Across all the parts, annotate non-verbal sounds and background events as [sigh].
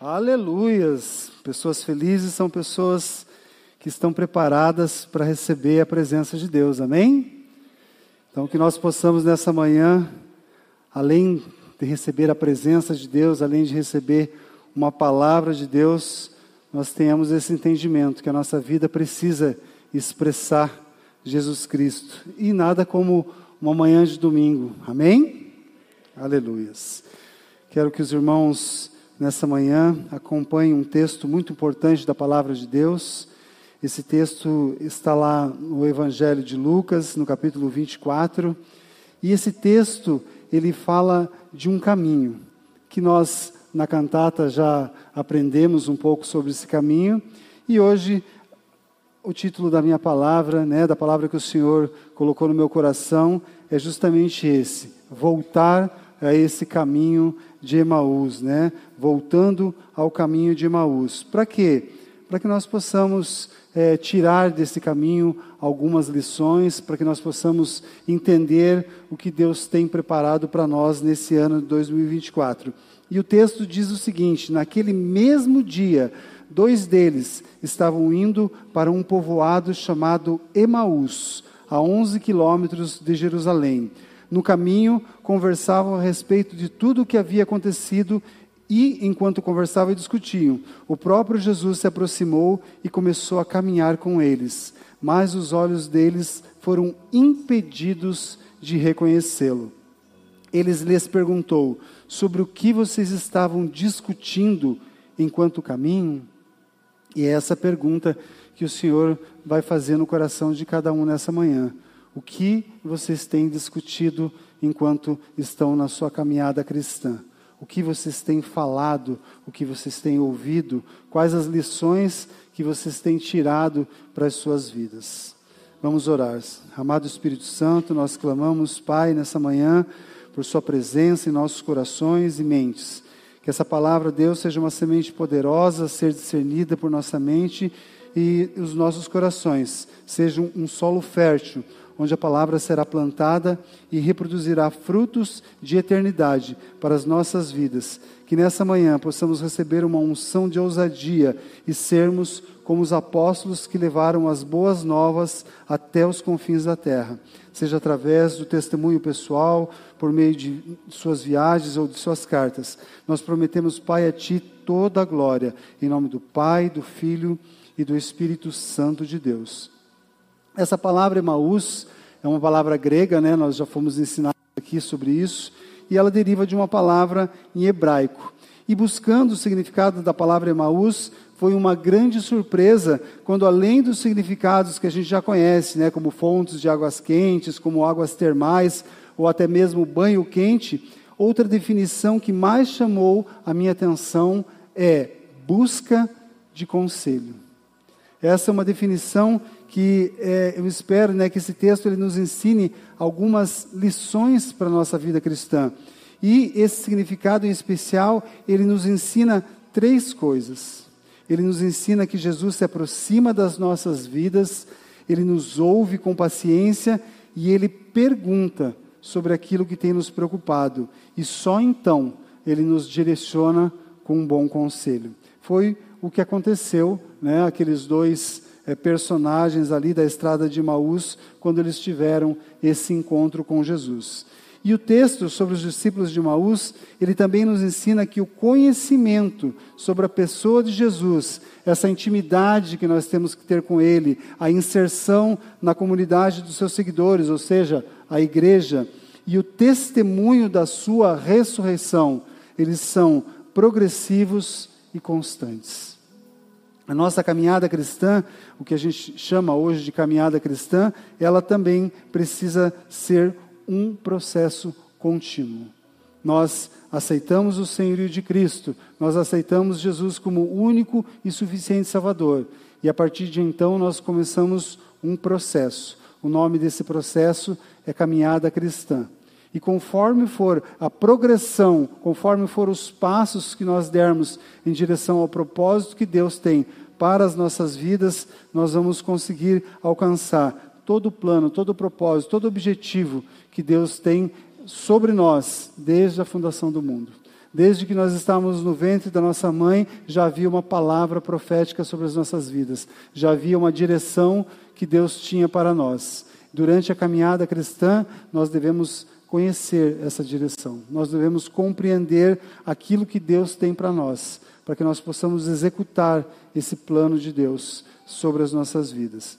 Aleluias! Pessoas felizes são pessoas que estão preparadas para receber a presença de Deus, amém? Então, que nós possamos nessa manhã, além de receber a presença de Deus, além de receber uma palavra de Deus, nós tenhamos esse entendimento que a nossa vida precisa expressar Jesus Cristo e nada como uma manhã de domingo, amém? Aleluias. Quero que os irmãos nessa manhã acompanhem um texto muito importante da palavra de Deus. Esse texto está lá no Evangelho de Lucas, no capítulo 24, e esse texto ele fala de um caminho que nós na cantata já aprendemos um pouco sobre esse caminho e hoje o título da minha palavra, né, da palavra que o Senhor colocou no meu coração é justamente esse: voltar a esse caminho de Emaús, né? Voltando ao caminho de Emaús. Para quê? Para que nós possamos é, tirar desse caminho algumas lições, para que nós possamos entender o que Deus tem preparado para nós nesse ano de 2024. E o texto diz o seguinte: naquele mesmo dia, dois deles estavam indo para um povoado chamado Emaús, a 11 quilômetros de Jerusalém. No caminho, conversavam a respeito de tudo o que havia acontecido e, enquanto conversavam e discutiam, o próprio Jesus se aproximou e começou a caminhar com eles. Mas os olhos deles foram impedidos de reconhecê-lo. Eles lhes perguntou sobre o que vocês estavam discutindo enquanto caminham. E é essa pergunta que o Senhor vai fazer no coração de cada um nessa manhã. O que vocês têm discutido enquanto estão na sua caminhada cristã? O que vocês têm falado? O que vocês têm ouvido? Quais as lições que vocês têm tirado para as suas vidas? Vamos orar. Amado Espírito Santo, nós clamamos, Pai, nessa manhã, por Sua presença em nossos corações e mentes. Que essa palavra, Deus, seja uma semente poderosa a ser discernida por nossa mente e os nossos corações sejam um solo fértil onde a palavra será plantada e reproduzirá frutos de eternidade para as nossas vidas. Que nessa manhã possamos receber uma unção de ousadia e sermos como os apóstolos que levaram as boas novas até os confins da terra, seja através do testemunho pessoal, por meio de suas viagens ou de suas cartas. Nós prometemos, Pai, a Ti toda a glória, em nome do Pai, do Filho e do Espírito Santo de Deus. Essa palavra Emaús é uma palavra grega, né? Nós já fomos ensinados aqui sobre isso, e ela deriva de uma palavra em hebraico. E buscando o significado da palavra Emaús, foi uma grande surpresa quando, além dos significados que a gente já conhece, né, como fontes de águas quentes, como águas termais, ou até mesmo banho quente, outra definição que mais chamou a minha atenção é busca de conselho. Essa é uma definição que é, eu espero né, que esse texto ele nos ensine algumas lições para a nossa vida cristã. E esse significado em especial, ele nos ensina três coisas. Ele nos ensina que Jesus se aproxima das nossas vidas, ele nos ouve com paciência e ele pergunta sobre aquilo que tem nos preocupado. E só então ele nos direciona com um bom conselho. Foi o que aconteceu, né, aqueles dois é, personagens ali da estrada de Maús quando eles tiveram esse encontro com Jesus. E o texto sobre os discípulos de Maús, ele também nos ensina que o conhecimento sobre a pessoa de Jesus, essa intimidade que nós temos que ter com ele, a inserção na comunidade dos seus seguidores, ou seja, a igreja, e o testemunho da sua ressurreição, eles são progressivos e constantes. A nossa caminhada cristã, o que a gente chama hoje de caminhada cristã, ela também precisa ser um processo contínuo. Nós aceitamos o senhorio de Cristo, nós aceitamos Jesus como único e suficiente Salvador. E a partir de então nós começamos um processo. O nome desse processo é caminhada cristã. E conforme for a progressão, conforme for os passos que nós dermos em direção ao propósito que Deus tem para as nossas vidas, nós vamos conseguir alcançar todo o plano, todo o propósito, todo o objetivo que Deus tem sobre nós desde a fundação do mundo. Desde que nós estávamos no ventre da nossa mãe, já havia uma palavra profética sobre as nossas vidas, já havia uma direção que Deus tinha para nós. Durante a caminhada cristã, nós devemos conhecer essa direção, nós devemos compreender aquilo que Deus tem para nós, para que nós possamos executar esse plano de Deus sobre as nossas vidas.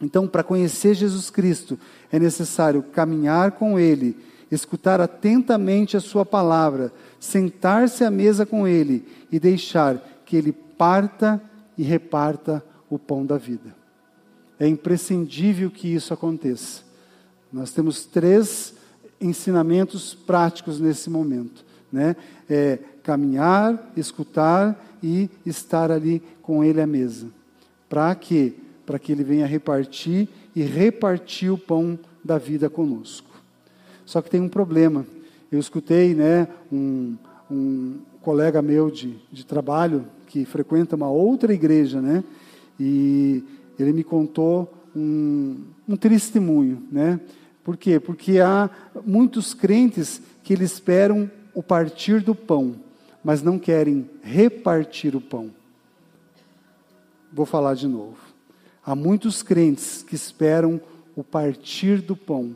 Então, para conhecer Jesus Cristo, é necessário caminhar com Ele, escutar atentamente a Sua palavra, sentar-se à mesa com Ele e deixar que Ele parta e reparta o pão da vida. É imprescindível que isso aconteça. Nós temos três ensinamentos práticos nesse momento, né? É caminhar, escutar e estar ali com Ele à mesa. Para quê? Para que Ele venha repartir e repartir o pão da vida conosco. Só que tem um problema. Eu escutei né, um, um colega meu de, de trabalho que frequenta uma outra igreja, né? E ele me contou um, um testemunho, né? Por quê? Porque há muitos crentes que eles esperam o partir do pão, mas não querem repartir o pão. Vou falar de novo. Há muitos crentes que esperam o partir do pão,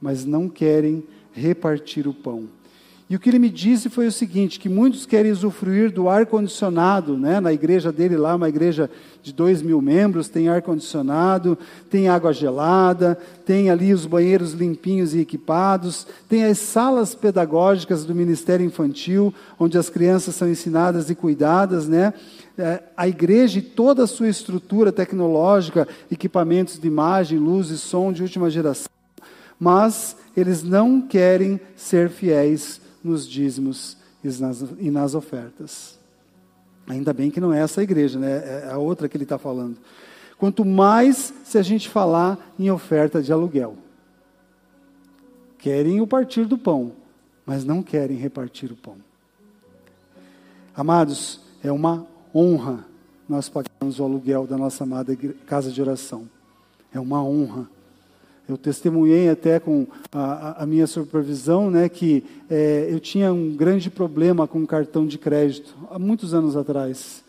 mas não querem repartir o pão. E o que ele me disse foi o seguinte: que muitos querem usufruir do ar-condicionado, né? na igreja dele lá, uma igreja de dois mil membros, tem ar-condicionado, tem água gelada, tem ali os banheiros limpinhos e equipados, tem as salas pedagógicas do Ministério Infantil, onde as crianças são ensinadas e cuidadas, né? É, a igreja e toda a sua estrutura tecnológica, equipamentos de imagem, luz e som de última geração, mas eles não querem ser fiéis nos dízimos e nas ofertas. Ainda bem que não é essa igreja, né? é a outra que ele está falando. Quanto mais se a gente falar em oferta de aluguel. Querem o partir do pão, mas não querem repartir o pão. Amados, é uma honra nós pagarmos o aluguel da nossa amada casa de oração. É uma honra. Eu testemunhei até com a, a minha supervisão, né, que é, eu tinha um grande problema com cartão de crédito há muitos anos atrás.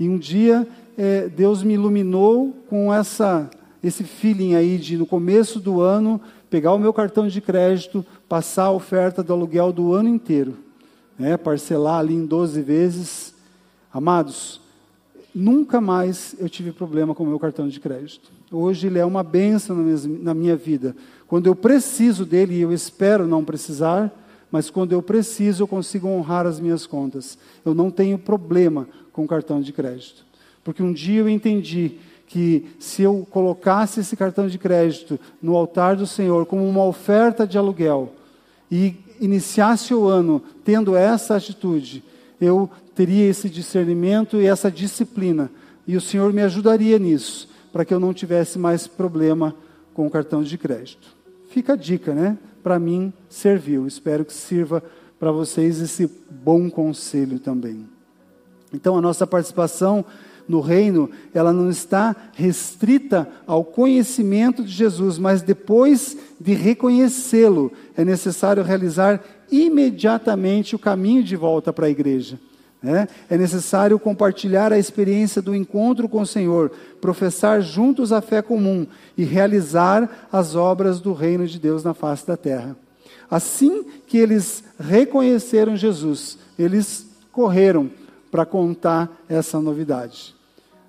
E um dia é, Deus me iluminou com essa esse feeling aí de no começo do ano pegar o meu cartão de crédito, passar a oferta do aluguel do ano inteiro, né, parcelar ali em 12 vezes. Amados, nunca mais eu tive problema com o meu cartão de crédito. Hoje ele é uma benção na minha vida. Quando eu preciso dele, e eu espero não precisar, mas quando eu preciso, eu consigo honrar as minhas contas. Eu não tenho problema com cartão de crédito. Porque um dia eu entendi que se eu colocasse esse cartão de crédito no altar do Senhor como uma oferta de aluguel e iniciasse o ano tendo essa atitude, eu teria esse discernimento e essa disciplina. E o Senhor me ajudaria nisso para que eu não tivesse mais problema com o cartão de crédito. Fica a dica, né? Para mim serviu. Espero que sirva para vocês esse bom conselho também. Então a nossa participação no reino, ela não está restrita ao conhecimento de Jesus, mas depois de reconhecê-lo, é necessário realizar imediatamente o caminho de volta para a igreja. É, é necessário compartilhar a experiência do encontro com o Senhor, professar juntos a fé comum e realizar as obras do reino de Deus na face da terra. Assim que eles reconheceram Jesus, eles correram para contar essa novidade.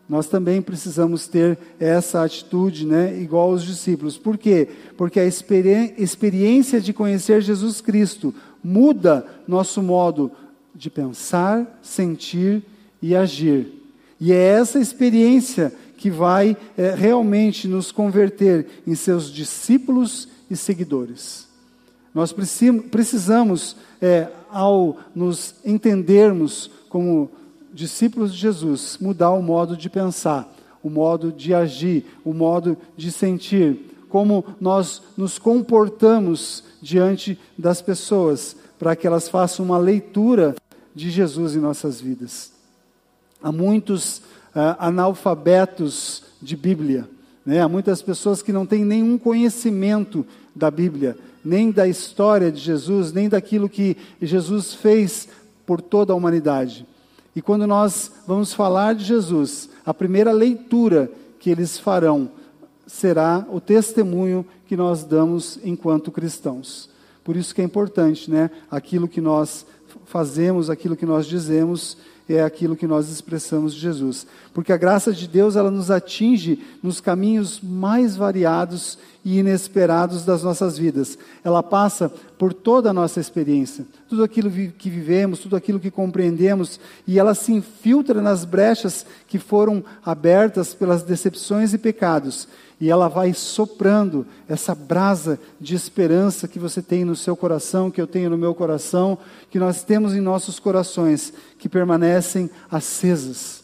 Nós também precisamos ter essa atitude, né, igual aos discípulos. Por quê? Porque a experiência de conhecer Jesus Cristo muda nosso modo de pensar, sentir e agir. E é essa experiência que vai é, realmente nos converter em seus discípulos e seguidores. Nós precisamos, é, ao nos entendermos como discípulos de Jesus, mudar o modo de pensar, o modo de agir, o modo de sentir, como nós nos comportamos diante das pessoas, para que elas façam uma leitura de Jesus em nossas vidas. Há muitos uh, analfabetos de Bíblia, né? há muitas pessoas que não têm nenhum conhecimento da Bíblia, nem da história de Jesus, nem daquilo que Jesus fez por toda a humanidade. E quando nós vamos falar de Jesus, a primeira leitura que eles farão será o testemunho que nós damos enquanto cristãos. Por isso que é importante, né? Aquilo que nós fazemos, aquilo que nós dizemos, é aquilo que nós expressamos de Jesus. Porque a graça de Deus, ela nos atinge nos caminhos mais variados e inesperados das nossas vidas. Ela passa por toda a nossa experiência, tudo aquilo que vivemos, tudo aquilo que compreendemos, e ela se infiltra nas brechas que foram abertas pelas decepções e pecados e ela vai soprando essa brasa de esperança que você tem no seu coração, que eu tenho no meu coração, que nós temos em nossos corações, que permanecem acesas.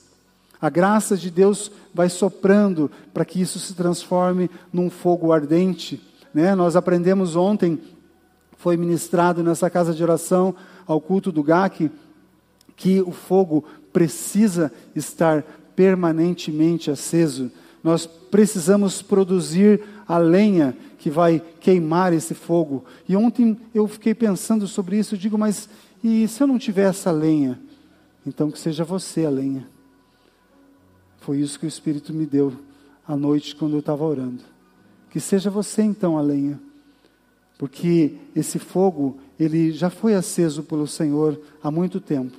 A graça de Deus vai soprando para que isso se transforme num fogo ardente. Né? Nós aprendemos ontem, foi ministrado nessa casa de oração ao culto do GAC, que o fogo precisa estar permanentemente aceso nós precisamos produzir a lenha que vai queimar esse fogo. E ontem eu fiquei pensando sobre isso, eu digo, mas e se eu não tiver essa lenha? Então que seja você a lenha. Foi isso que o Espírito me deu à noite quando eu estava orando. Que seja você então a lenha. Porque esse fogo, ele já foi aceso pelo Senhor há muito tempo.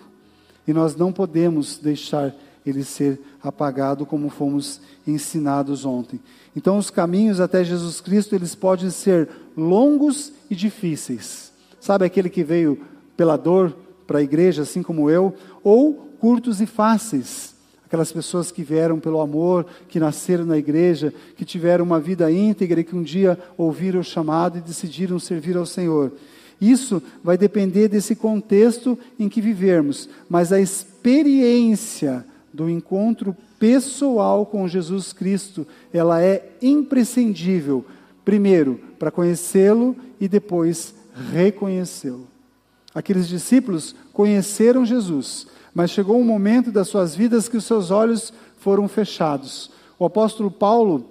E nós não podemos deixar ele ser apagado, como fomos ensinados ontem. Então, os caminhos até Jesus Cristo, eles podem ser longos e difíceis. Sabe aquele que veio pela dor para a igreja, assim como eu, ou curtos e fáceis. Aquelas pessoas que vieram pelo amor, que nasceram na igreja, que tiveram uma vida íntegra e que um dia ouviram o chamado e decidiram servir ao Senhor. Isso vai depender desse contexto em que vivermos, mas a experiência do encontro pessoal com Jesus Cristo, ela é imprescindível, primeiro, para conhecê-lo e depois reconhecê-lo. Aqueles discípulos conheceram Jesus, mas chegou um momento das suas vidas que os seus olhos foram fechados. O apóstolo Paulo,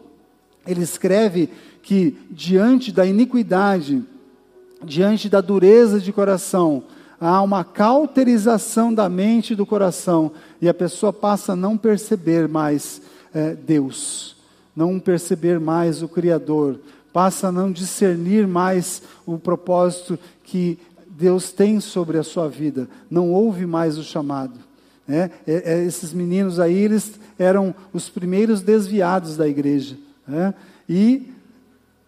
ele escreve que diante da iniquidade, diante da dureza de coração, há uma cauterização da mente e do coração, e a pessoa passa a não perceber mais é, Deus, não perceber mais o Criador, passa a não discernir mais o propósito que Deus tem sobre a sua vida, não ouve mais o chamado. Né? É, é, esses meninos aí, eles eram os primeiros desviados da igreja. Né? E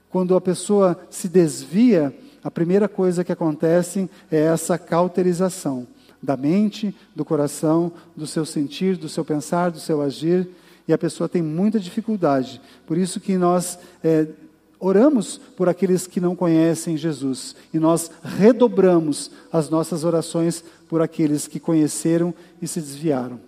quando a pessoa se desvia, a primeira coisa que acontece é essa cauterização da mente, do coração, do seu sentir, do seu pensar, do seu agir, e a pessoa tem muita dificuldade. Por isso que nós é, oramos por aqueles que não conhecem Jesus, e nós redobramos as nossas orações por aqueles que conheceram e se desviaram,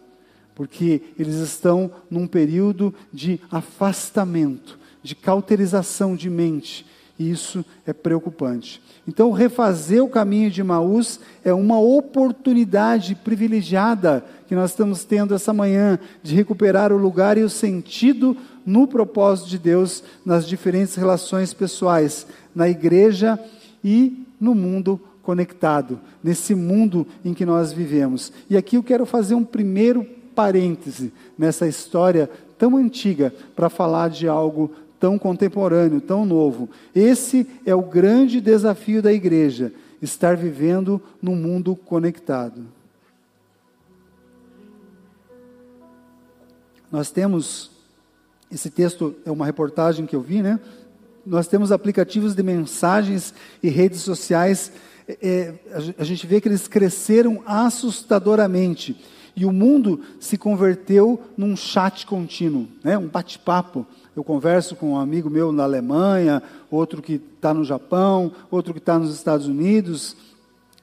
porque eles estão num período de afastamento, de cauterização de mente, e isso é preocupante. Então, refazer o caminho de Maús é uma oportunidade privilegiada que nós estamos tendo essa manhã de recuperar o lugar e o sentido no propósito de Deus nas diferentes relações pessoais, na igreja e no mundo conectado, nesse mundo em que nós vivemos. E aqui eu quero fazer um primeiro parêntese nessa história tão antiga para falar de algo tão contemporâneo, tão novo. Esse é o grande desafio da igreja, estar vivendo num mundo conectado. Nós temos, esse texto é uma reportagem que eu vi, né? Nós temos aplicativos de mensagens e redes sociais, é, é a gente vê que eles cresceram assustadoramente. E o mundo se converteu num chat contínuo, né? um bate-papo. Eu converso com um amigo meu na Alemanha, outro que está no Japão, outro que está nos Estados Unidos.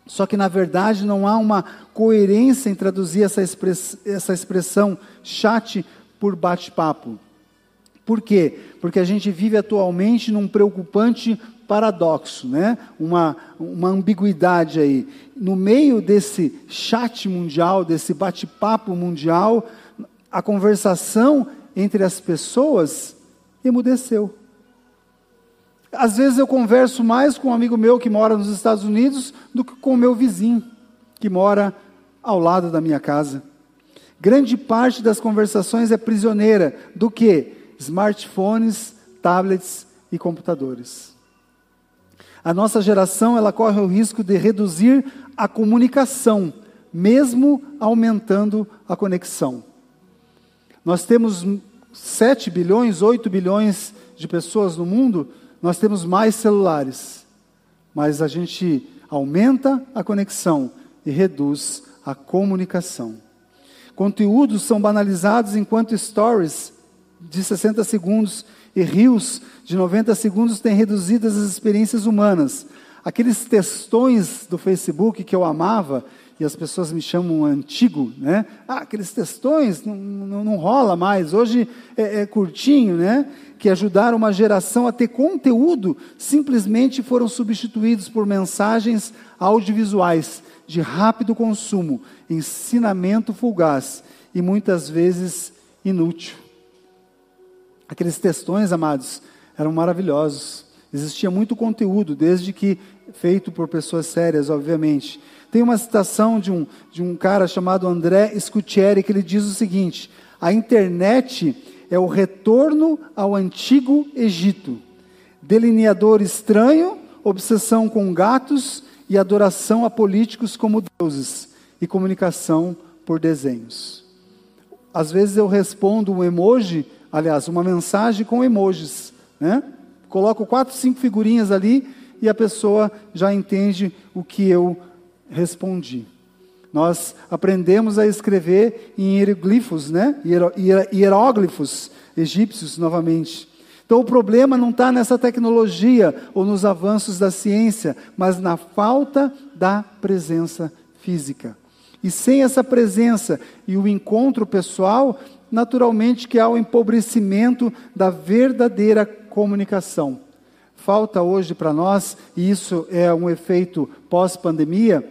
Só que, na verdade, não há uma coerência em traduzir essa, express, essa expressão chat por bate-papo. Por quê? Porque a gente vive atualmente num preocupante paradoxo, né? uma, uma ambiguidade aí. No meio desse chat mundial, desse bate-papo mundial, a conversação entre as pessoas emudeceu. Às vezes eu converso mais com um amigo meu que mora nos Estados Unidos do que com o meu vizinho, que mora ao lado da minha casa. Grande parte das conversações é prisioneira do que? Smartphones, tablets e computadores. A nossa geração ela corre o risco de reduzir a comunicação, mesmo aumentando a conexão. Nós temos 7 bilhões, 8 bilhões de pessoas no mundo, nós temos mais celulares. Mas a gente aumenta a conexão e reduz a comunicação. Conteúdos são banalizados enquanto stories de 60 segundos e rios de 90 segundos têm reduzido as experiências humanas. Aqueles textões do Facebook que eu amava, e as pessoas me chamam antigo, né? Ah, aqueles textões não, não, não rola mais, hoje é, é, curtinho, né? Que ajudaram uma geração a ter conteúdo, simplesmente foram substituídos por mensagens audiovisuais de rápido consumo, ensinamento fugaz e muitas vezes inútil. Aqueles textões, amados, eram maravilhosos. Existia muito conteúdo, desde que feito por pessoas sérias, obviamente. Tem uma citação de um, de um cara chamado André Scutieri que ele diz o seguinte: a internet é o retorno ao antigo Egito. Delineador estranho, obsessão com gatos e adoração a políticos como deuses e comunicação por desenhos. Às vezes eu respondo um emoji, aliás, uma mensagem com emojis, né? Coloco quatro, cinco figurinhas ali e a pessoa já entende o que eu respondi. Nós aprendemos a escrever em hieroglifos, né? hieróglifos egípcios novamente. Então o problema não está nessa tecnologia ou nos avanços da ciência, mas na falta da presença física. E sem essa presença e o encontro pessoal, naturalmente que há o empobrecimento da verdadeira comunicação. Falta hoje para nós, e isso é um efeito pós-pandemia,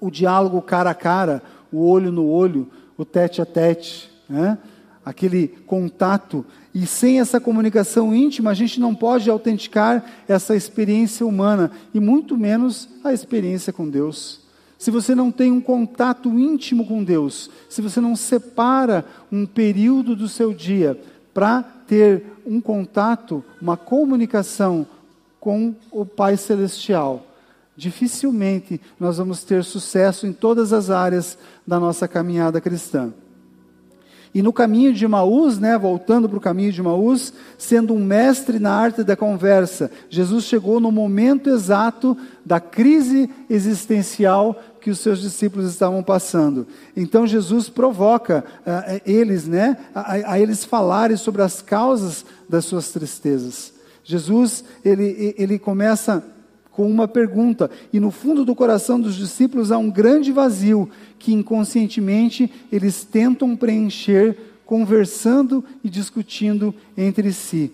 o diálogo cara a cara, o olho no olho, o tete a tete, né? aquele contato. E sem essa comunicação íntima, a gente não pode autenticar essa experiência humana, e muito menos a experiência com Deus. Se você não tem um contato íntimo com Deus, se você não separa um período do seu dia para ter um contato, uma comunicação com o Pai Celestial, dificilmente nós vamos ter sucesso em todas as áreas da nossa caminhada cristã. E no caminho de Maús, né, voltando para o caminho de Maús, sendo um mestre na arte da conversa, Jesus chegou no momento exato da crise existencial que os seus discípulos estavam passando. Então Jesus provoca uh, eles, né, a, a, eles falarem sobre as causas das suas tristezas. Jesus, ele, ele começa com uma pergunta. E no fundo do coração dos discípulos há um grande vazio que inconscientemente eles tentam preencher conversando e discutindo entre si.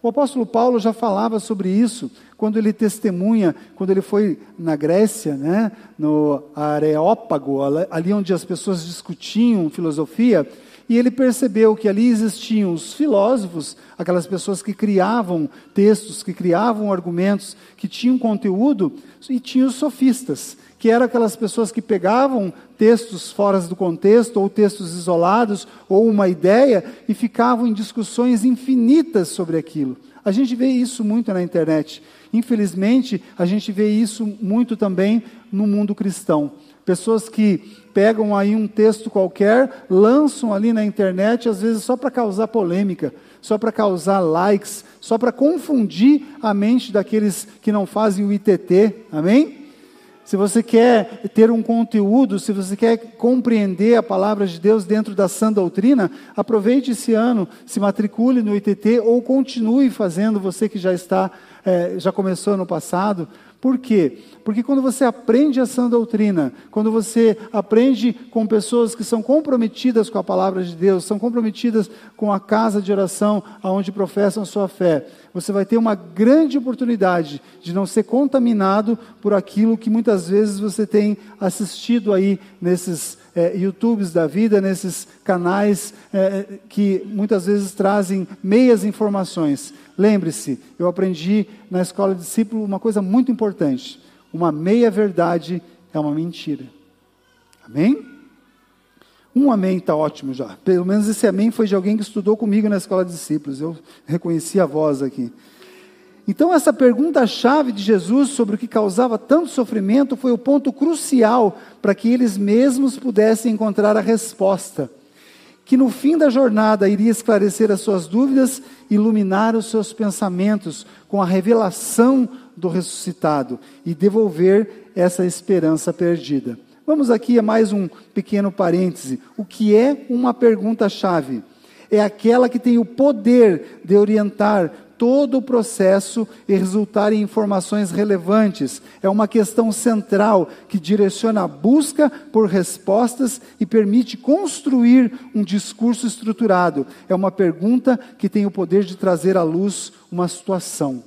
O apóstolo Paulo já falava sobre isso quando ele testemunha, quando ele foi na Grécia, né, no Areópago, ali onde as pessoas discutiam filosofia, e ele percebeu que ali existiam os filósofos, aquelas pessoas que criavam textos, que criavam argumentos, que tinham conteúdo, e tinha os sofistas, que eram aquelas pessoas que pegavam textos fora do contexto, ou textos isolados, ou uma ideia, e ficavam em discussões infinitas sobre aquilo. A gente vê isso muito na internet. Infelizmente, a gente vê isso muito também no mundo cristão. Pessoas que pegam aí um texto qualquer, lançam ali na internet, às vezes só para causar polêmica, só para causar likes, só para confundir a mente daqueles que não fazem o ITT, amém? Se você quer ter um conteúdo, se você quer compreender a palavra de Deus dentro da sã doutrina, aproveite esse ano, se matricule no ITT ou continue fazendo, você que já está, é, já começou no passado, por quê? Porque quando você aprende a sã doutrina, quando você aprende com pessoas que são comprometidas com a palavra de Deus, são comprometidas com a casa de oração aonde professam sua fé, você vai ter uma grande oportunidade de não ser contaminado por aquilo que muitas vezes você tem assistido aí nesses é, YouTubes da vida, nesses canais é, que muitas vezes trazem meias informações. Lembre-se, eu aprendi na escola de discípulo uma coisa muito importante: uma meia verdade é uma mentira. Amém? Um amém está ótimo já. Pelo menos esse amém foi de alguém que estudou comigo na escola de discípulos. Eu reconheci a voz aqui. Então, essa pergunta-chave de Jesus sobre o que causava tanto sofrimento foi o ponto crucial para que eles mesmos pudessem encontrar a resposta, que no fim da jornada iria esclarecer as suas dúvidas, iluminar os seus pensamentos com a revelação do ressuscitado e devolver essa esperança perdida. Vamos aqui a mais um pequeno parêntese. O que é uma pergunta-chave? É aquela que tem o poder de orientar todo o processo e resultar em informações relevantes. É uma questão central que direciona a busca por respostas e permite construir um discurso estruturado. É uma pergunta que tem o poder de trazer à luz uma situação.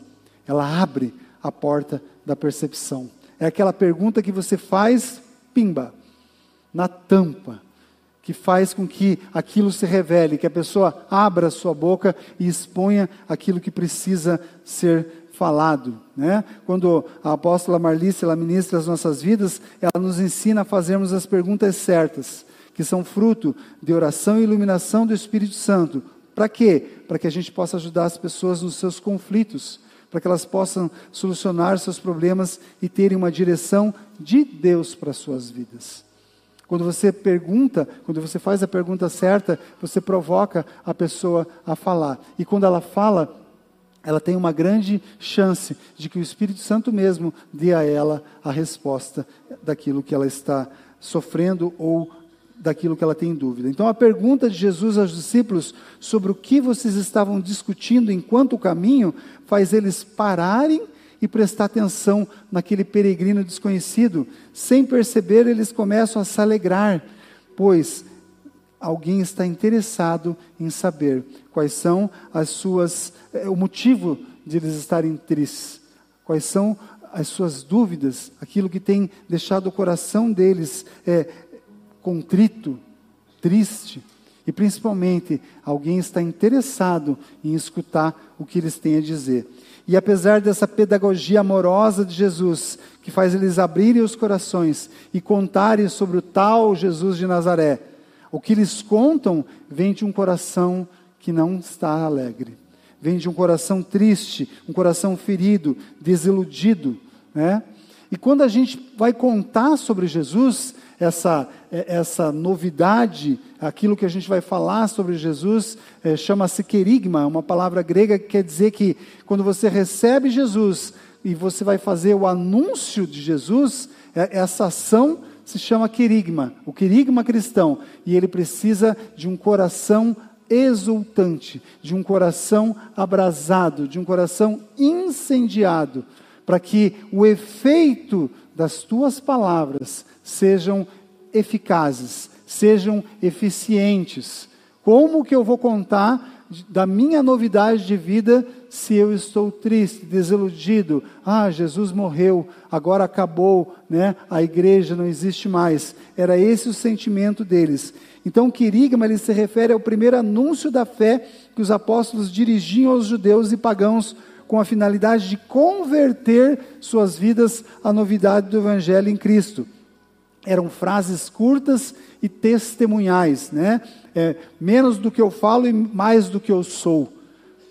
Ela abre a porta da percepção. É aquela pergunta que você faz, pimba, na tampa que faz com que aquilo se revele, que a pessoa abra a sua boca e exponha aquilo que precisa ser falado. Né? Quando a apóstola Marlice ela ministra as nossas vidas, ela nos ensina a fazermos as perguntas certas, que são fruto de oração e iluminação do Espírito Santo. Para quê? Para que a gente possa ajudar as pessoas nos seus conflitos, para que elas possam solucionar seus problemas e terem uma direção de Deus para as suas vidas. Quando você pergunta, quando você faz a pergunta certa, você provoca a pessoa a falar. E quando ela fala, ela tem uma grande chance de que o Espírito Santo mesmo dê a ela a resposta daquilo que ela está sofrendo ou daquilo que ela tem dúvida. Então, a pergunta de Jesus aos discípulos sobre o que vocês estavam discutindo enquanto o caminho faz eles pararem e prestar atenção naquele peregrino desconhecido. Sem perceber, eles começam a se alegrar, pois alguém está interessado em saber quais são as suas eh, o motivo de eles estarem tristes, quais são as suas dúvidas, aquilo que tem deixado o coração deles é, contrito, triste. E principalmente, alguém está interessado em escutar o que eles têm a dizer. E apesar dessa pedagogia amorosa de Jesus, que faz eles abrirem os corações e contarem sobre o tal Jesus de Nazaré, o que eles contam vem de um coração que não está alegre, vem de um coração triste, um coração ferido, desiludido, né? E quando a gente vai contar sobre Jesus, essa, é, essa novidade, aquilo que a gente vai falar sobre Jesus, é, chama-se querigma, uma palavra grega que quer dizer que quando você recebe Jesus e você vai fazer o anúncio de Jesus, é, essa ação se chama querigma, o querigma cristão, e ele precisa de um coração exultante, de um coração abrasado, de um coração incendiado, para que o efeito das tuas palavras sejam eficazes, sejam eficientes. Como que eu vou contar da minha novidade de vida se eu estou triste, desiludido? Ah, Jesus morreu, agora acabou, né? A igreja não existe mais. Era esse o sentimento deles. Então, querigma ele se refere ao primeiro anúncio da fé que os apóstolos dirigiam aos judeus e pagãos com a finalidade de converter suas vidas à novidade do evangelho em Cristo eram frases curtas e testemunhais, né? É, menos do que eu falo e mais do que eu sou,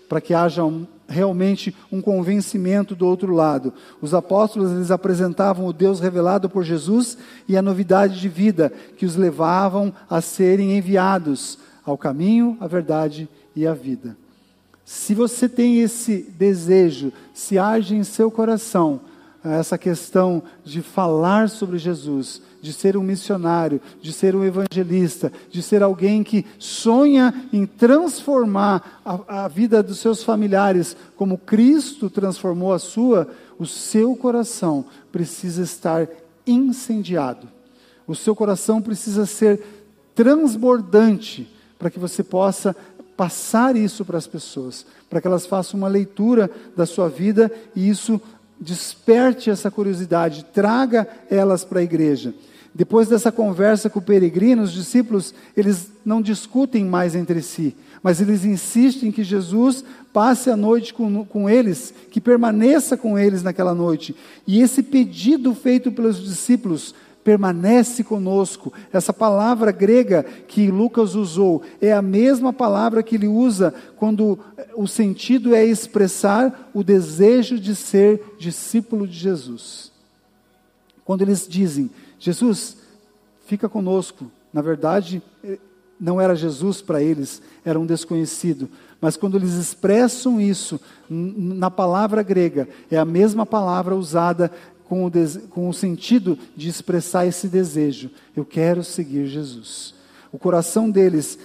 para que haja um, realmente um convencimento do outro lado. Os apóstolos eles apresentavam o Deus revelado por Jesus e a novidade de vida que os levavam a serem enviados ao caminho, à verdade e à vida. Se você tem esse desejo, se age em seu coração essa questão de falar sobre Jesus, de ser um missionário, de ser um evangelista, de ser alguém que sonha em transformar a, a, vida dos seus familiares como Cristo transformou a sua, o seu coração precisa estar incendiado. O seu coração precisa ser transbordante para que você possa passar isso para as pessoas, para que elas façam uma leitura da sua vida e isso desperte essa curiosidade, traga elas para a igreja. Depois dessa conversa com o peregrino, os discípulos, eles não discutem mais entre si, mas eles insistem que Jesus passe a noite com, com eles, que permaneça com eles naquela noite. E esse pedido feito pelos discípulos permanece conosco. Essa palavra grega que Lucas usou é a mesma palavra que ele usa quando o sentido é expressar o desejo de ser discípulo de Jesus. Quando eles dizem, Jesus, fica conosco, na verdade, não era Jesus para eles, era um desconhecido. Mas quando eles expressam isso na palavra grega, é a mesma palavra usada com o, com o sentido de expressar esse desejo. Eu quero seguir Jesus. O coração deles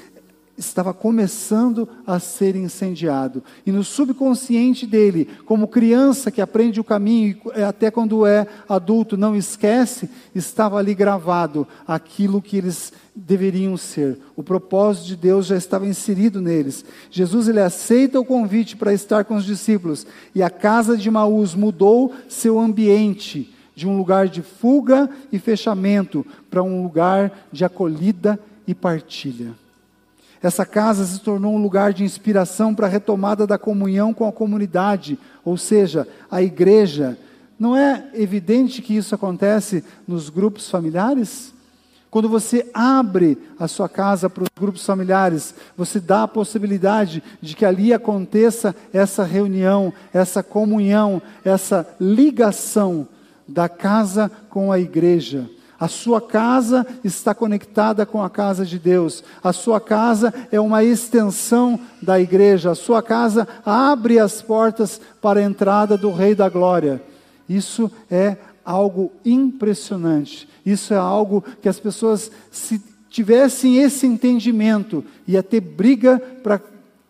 estava começando a ser incendiado. E no subconsciente dele, como criança que aprende o caminho e até quando é adulto não esquece, estava ali gravado aquilo que eles deveriam ser. O propósito de Deus já estava inserido neles. Jesus ele aceita o convite para estar com os discípulos e a casa de Maús mudou seu ambiente de um lugar de fuga e fechamento para um lugar de acolhida e partilha. Essa casa se tornou um lugar de inspiração para a retomada da comunhão com a comunidade, ou seja, a igreja. Não é evidente que isso acontece nos grupos familiares? Quando você abre a sua casa para os grupos familiares, você dá a possibilidade de que ali aconteça essa reunião, essa comunhão, essa ligação da casa com a igreja. A sua casa está conectada com a casa de Deus. A sua casa é uma extensão da igreja. A sua casa abre as portas para a entrada do Rei da Glória. Isso é algo impressionante. Isso é algo que as pessoas, se tivessem esse entendimento, ia ter briga para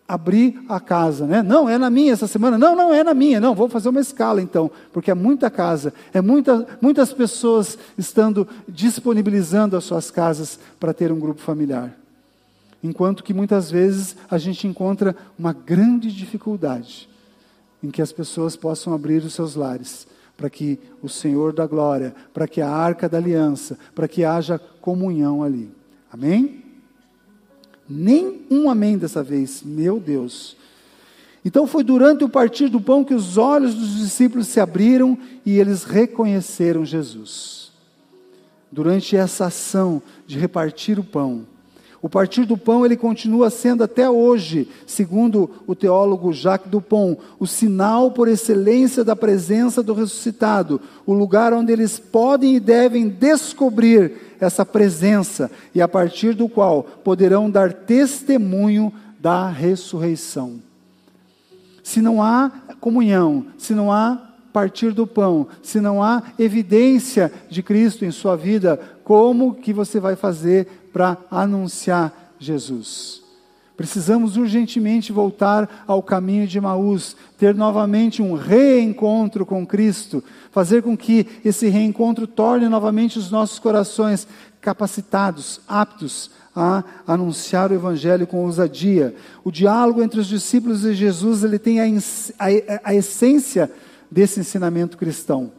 abrir a casa, né? Não, é na minha essa semana. Não, não é na minha. Não, vou fazer uma escala então, porque é muita casa, é muita, muitas pessoas estando disponibilizando as suas casas para ter um grupo familiar. Enquanto que muitas vezes a gente encontra uma grande dificuldade em que as pessoas possam abrir os seus lares, para que o Senhor da glória, para que a arca da aliança, para que haja comunhão ali. Amém? Nem um amém dessa vez, meu Deus. Então foi durante o partir do pão que os olhos dos discípulos se abriram e eles reconheceram Jesus. Durante essa ação de repartir o pão, o partir do pão ele continua sendo até hoje, segundo o teólogo Jacques Dupont, o sinal por excelência da presença do ressuscitado, o lugar onde eles podem e devem descobrir essa presença e a partir do qual poderão dar testemunho da ressurreição. Se não há comunhão, se não há partir do pão, se não há evidência de Cristo em sua vida, como que você vai fazer para anunciar Jesus? Precisamos urgentemente voltar ao caminho de Maús, ter novamente um reencontro com Cristo, fazer com que esse reencontro torne novamente os nossos corações capacitados, aptos a anunciar o Evangelho com ousadia. O diálogo entre os discípulos e Jesus ele tem a, a, a essência desse ensinamento cristão.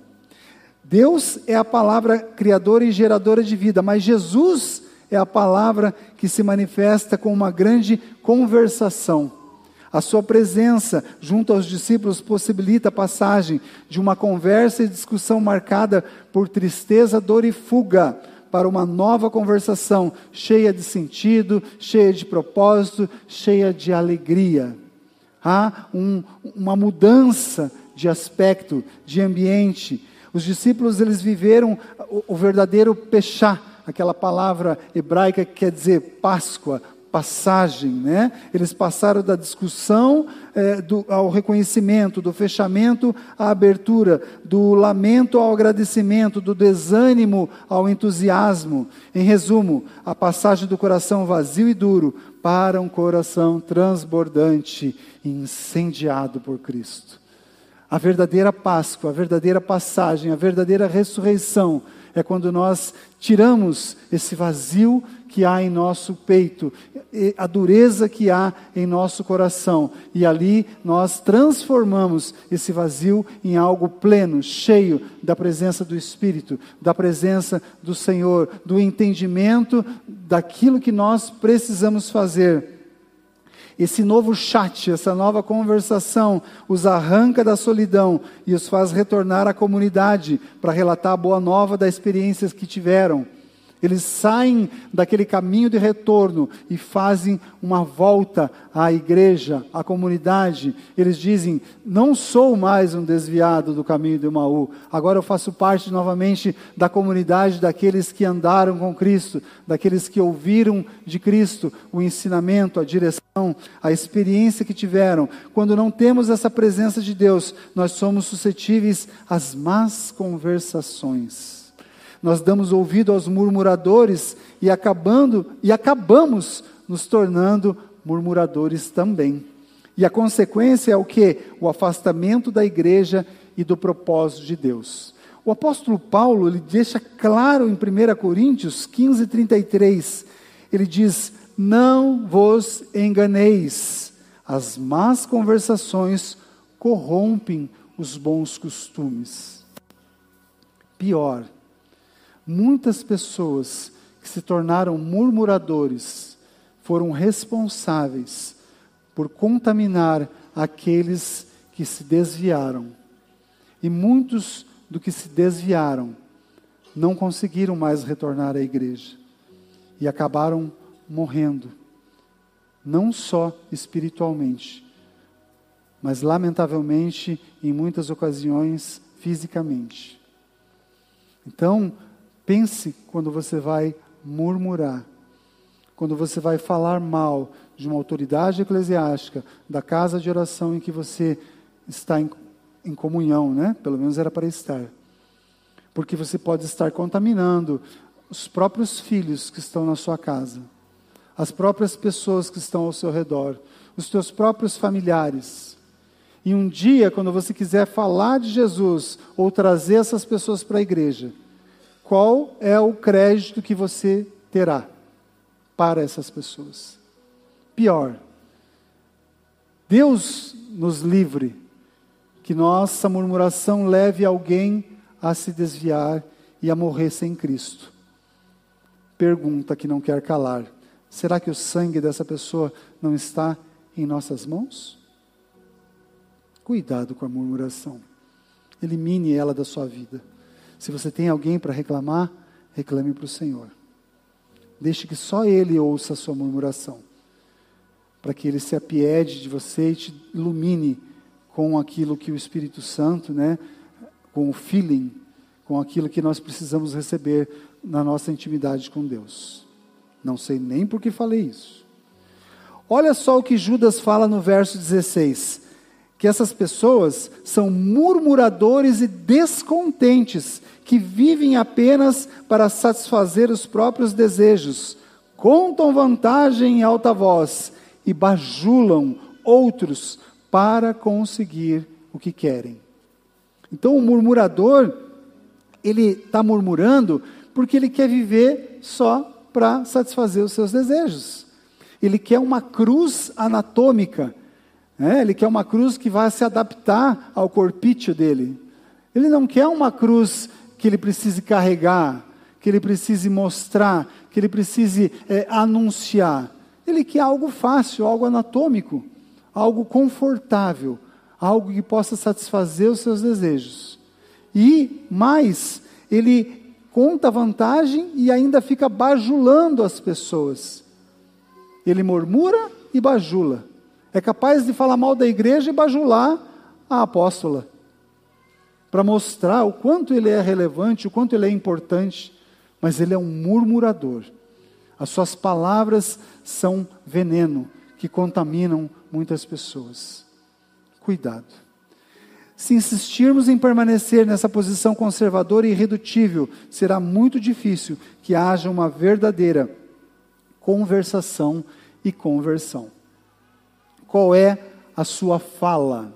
Deus é a palavra criadora e geradora de vida, mas Jesus é a palavra que se manifesta com uma grande conversação. A sua presença junto aos discípulos possibilita a passagem de uma conversa e discussão marcada por tristeza, dor e fuga para uma nova conversação cheia de sentido, cheia de propósito, cheia de alegria. Há um, uma mudança de aspecto, de ambiente. Os discípulos eles viveram o, o verdadeiro pechá, aquela palavra hebraica que quer dizer Páscoa, passagem, né? Eles passaram da discussão é, do, ao reconhecimento, do fechamento à abertura, do lamento ao agradecimento, do desânimo ao entusiasmo. Em resumo, a passagem do coração vazio e duro para um coração transbordante incendiado por Cristo. A verdadeira Páscoa, a verdadeira passagem, a verdadeira ressurreição é quando nós tiramos esse vazio que há em nosso peito, a dureza que há em nosso coração, e ali nós transformamos esse vazio em algo pleno, cheio da presença do Espírito, da presença do Senhor, do entendimento daquilo que nós precisamos fazer. Esse novo chat, essa nova conversação, os arranca da solidão e os faz retornar à comunidade para relatar a boa nova das experiências que tiveram. Eles saem daquele caminho de retorno e fazem uma volta à igreja, à comunidade. Eles dizem: Não sou mais um desviado do caminho de Maú, agora eu faço parte novamente da comunidade daqueles que andaram com Cristo, daqueles que ouviram de Cristo o ensinamento, a direção, a experiência que tiveram. Quando não temos essa presença de Deus, nós somos suscetíveis às más conversações nós damos ouvido aos murmuradores e acabando e acabamos nos tornando murmuradores também. E a consequência é o que? O afastamento da igreja e do propósito de Deus. O apóstolo Paulo, ele deixa claro em 1 Coríntios 15, 33, ele diz: Não vos enganeis, as más conversações corrompem os bons costumes. Pior, Muitas pessoas que se tornaram murmuradores foram responsáveis por contaminar aqueles que se desviaram. E muitos do que se desviaram não conseguiram mais retornar à igreja e acabaram morrendo, não só espiritualmente, mas lamentavelmente, em muitas ocasiões, fisicamente. Então, Pense quando você vai murmurar, quando você vai falar mal de uma autoridade eclesiástica, da casa de oração em que você está em, em comunhão, né? Pelo menos era para estar. Porque você pode estar contaminando os próprios filhos que estão na sua casa, as próprias pessoas que estão ao seu redor, os teus próprios familiares. E um dia, quando você quiser falar de Jesus ou trazer essas pessoas para a igreja, qual é o crédito que você terá para essas pessoas? Pior, Deus nos livre que nossa murmuração leve alguém a se desviar e a morrer sem Cristo. Pergunta que não quer calar: será que o sangue dessa pessoa não está em nossas mãos? Cuidado com a murmuração. Elimine ela da sua vida. Se você tem alguém para reclamar, reclame para o Senhor. Deixe que só Ele ouça a sua murmuração, para que Ele se apiede de você e te ilumine com aquilo que o Espírito Santo, né, com o feeling, com aquilo que nós precisamos receber na nossa intimidade com Deus. Não sei nem por que falei isso. Olha só o que Judas fala no verso 16: que essas pessoas são murmuradores e descontentes, que vivem apenas para satisfazer os próprios desejos, contam vantagem em alta voz e bajulam outros para conseguir o que querem. Então o murmurador, ele está murmurando porque ele quer viver só para satisfazer os seus desejos. Ele quer uma cruz anatômica, né? ele quer uma cruz que vai se adaptar ao corpício dele. Ele não quer uma cruz que ele precise carregar, que ele precise mostrar, que ele precise é, anunciar. Ele quer algo fácil, algo anatômico, algo confortável, algo que possa satisfazer os seus desejos. E mais, ele conta vantagem e ainda fica bajulando as pessoas. Ele murmura e bajula. É capaz de falar mal da igreja e bajular a apóstola para mostrar o quanto ele é relevante, o quanto ele é importante, mas ele é um murmurador. As suas palavras são veneno que contaminam muitas pessoas. Cuidado. Se insistirmos em permanecer nessa posição conservadora e irredutível, será muito difícil que haja uma verdadeira conversação e conversão. Qual é a sua fala?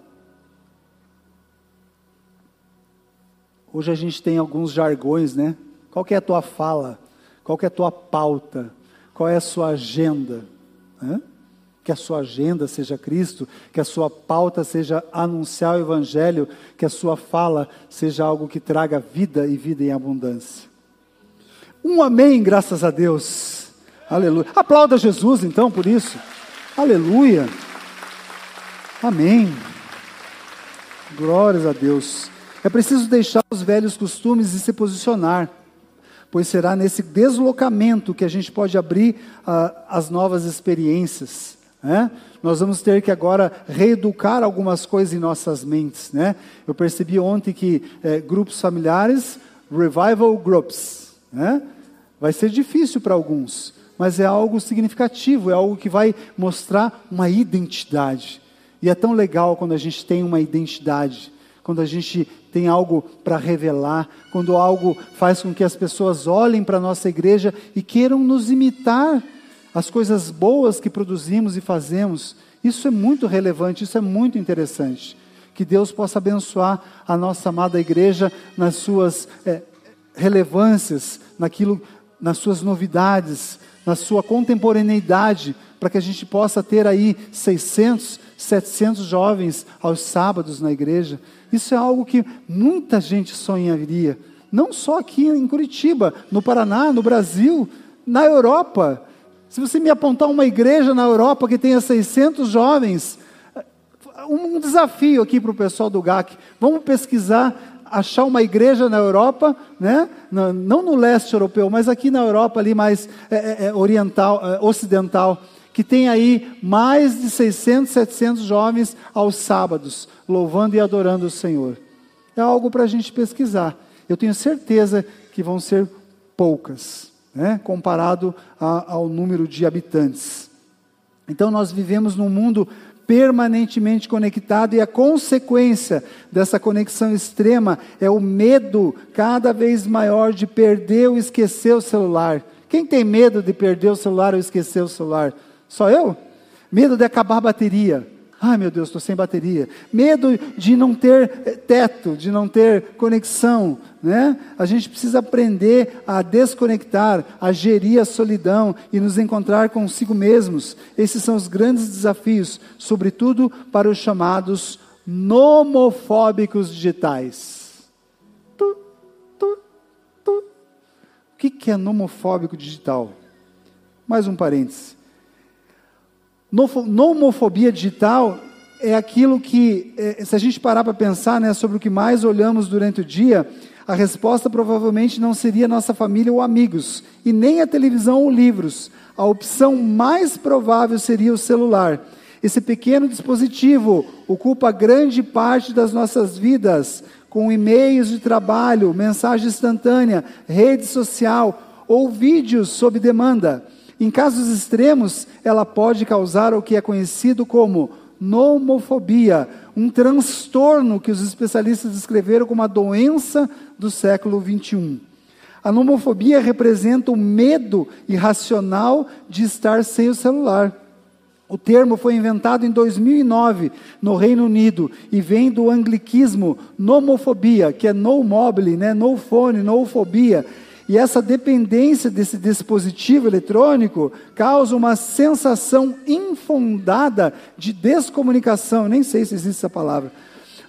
Hoje a gente tem alguns jargões, né? Qual é a tua fala? Qual é a tua pauta? Qual é a sua agenda? Né? Que a sua agenda seja Cristo, que a sua pauta seja anunciar o Evangelho, que a sua fala seja algo que traga vida e vida em abundância. Um amém, graças a Deus. Aleluia. Aplauda Jesus então por isso. Aleluia. Amém. Glórias a Deus. É preciso deixar os velhos costumes e se posicionar, pois será nesse deslocamento que a gente pode abrir uh, as novas experiências. Né? Nós vamos ter que agora reeducar algumas coisas em nossas mentes. Né? Eu percebi ontem que é, grupos familiares, revival groups, né? vai ser difícil para alguns, mas é algo significativo, é algo que vai mostrar uma identidade. E é tão legal quando a gente tem uma identidade, quando a gente tem algo para revelar, quando algo faz com que as pessoas olhem para a nossa igreja e queiram nos imitar as coisas boas que produzimos e fazemos. Isso é muito relevante, isso é muito interessante. Que Deus possa abençoar a nossa amada igreja nas suas é, relevâncias, naquilo, nas suas novidades, na sua contemporaneidade, para que a gente possa ter aí 600, 700 jovens aos sábados na igreja. Isso é algo que muita gente sonharia, não só aqui em Curitiba, no Paraná, no Brasil, na Europa. Se você me apontar uma igreja na Europa que tenha 600 jovens, um desafio aqui para o pessoal do GAC. Vamos pesquisar, achar uma igreja na Europa, né? não no leste europeu, mas aqui na Europa ali mais é, é, é oriental, é, ocidental que tem aí mais de 600, 700 jovens aos sábados, louvando e adorando o Senhor. É algo para a gente pesquisar. Eu tenho certeza que vão ser poucas, né, comparado a, ao número de habitantes. Então, nós vivemos num mundo permanentemente conectado e a consequência dessa conexão extrema é o medo cada vez maior de perder ou esquecer o celular. Quem tem medo de perder o celular ou esquecer o celular? Só eu? Medo de acabar a bateria. Ai meu Deus, estou sem bateria. Medo de não ter eh, teto, de não ter conexão. Né? A gente precisa aprender a desconectar, a gerir a solidão e nos encontrar consigo mesmos. Esses são os grandes desafios, sobretudo para os chamados nomofóbicos digitais. Tu, tu, tu. O que é nomofóbico digital? Mais um parêntese. Nomofobia digital é aquilo que, é, se a gente parar para pensar né, sobre o que mais olhamos durante o dia, a resposta provavelmente não seria nossa família ou amigos, e nem a televisão ou livros. A opção mais provável seria o celular. Esse pequeno dispositivo ocupa grande parte das nossas vidas, com e-mails de trabalho, mensagem instantânea, rede social ou vídeos sob demanda. Em casos extremos, ela pode causar o que é conhecido como nomofobia, um transtorno que os especialistas descreveram como a doença do século XXI. A nomofobia representa o medo irracional de estar sem o celular. O termo foi inventado em 2009 no Reino Unido e vem do anglicismo nomofobia, que é no mobile, né? no phone, no fobia, e essa dependência desse dispositivo eletrônico causa uma sensação infundada de descomunicação, nem sei se existe essa palavra,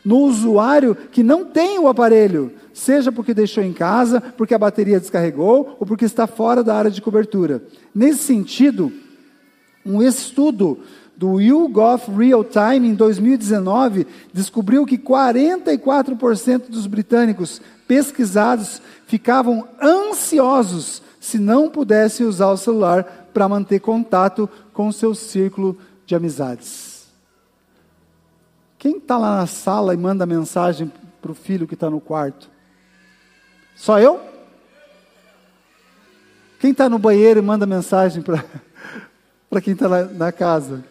no usuário que não tem o aparelho, seja porque deixou em casa, porque a bateria descarregou ou porque está fora da área de cobertura. Nesse sentido, um estudo do YouGov Real Time em 2019 descobriu que 44% dos britânicos pesquisados ficavam ansiosos se não pudessem usar o celular para manter contato com seu círculo de amizades. Quem está lá na sala e manda mensagem para o filho que está no quarto? Só eu? Quem está no banheiro e manda mensagem para [laughs] quem está na, na casa?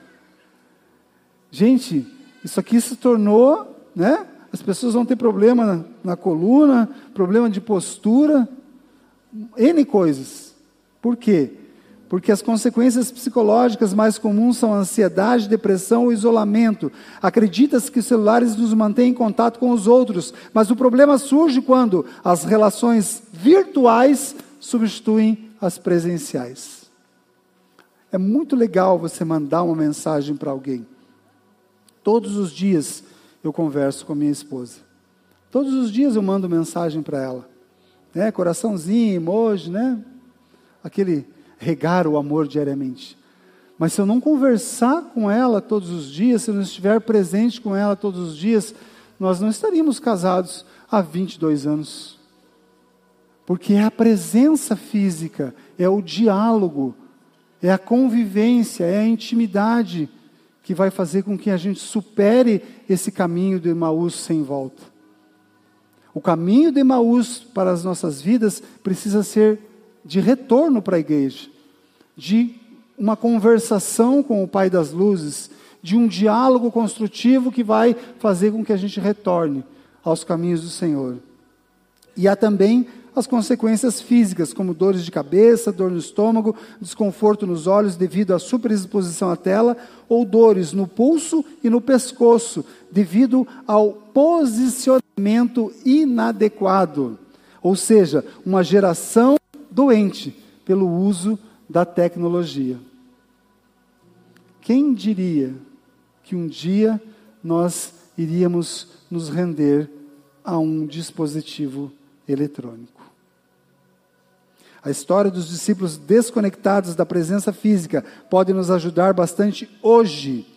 Gente, isso aqui se tornou, né? As pessoas vão ter problema na, na coluna, problema de postura, N coisas. Por quê? Porque as consequências psicológicas mais comuns são ansiedade, depressão ou isolamento. Acredita-se que os celulares nos mantêm em contato com os outros, mas o problema surge quando as relações virtuais substituem as presenciais. É muito legal você mandar uma mensagem para alguém. Todos os dias eu converso com a minha esposa. Todos os dias eu mando mensagem para ela. Né? Coraçãozinho, emoji, né? Aquele regar o amor diariamente. Mas se eu não conversar com ela todos os dias, se eu não estiver presente com ela todos os dias, nós não estaríamos casados há 22 anos. Porque é a presença física, é o diálogo, é a convivência, é a intimidade que vai fazer com que a gente supere esse caminho de Emaús sem volta. O caminho de Emaús para as nossas vidas precisa ser de retorno para a igreja, de uma conversação com o Pai das Luzes, de um diálogo construtivo que vai fazer com que a gente retorne aos caminhos do Senhor. E há também as consequências físicas, como dores de cabeça, dor no estômago, desconforto nos olhos devido à superexposição à tela, ou dores no pulso e no pescoço, devido ao posicionamento inadequado. Ou seja, uma geração doente pelo uso da tecnologia. Quem diria que um dia nós iríamos nos render a um dispositivo eletrônico? A história dos discípulos desconectados da presença física pode nos ajudar bastante hoje,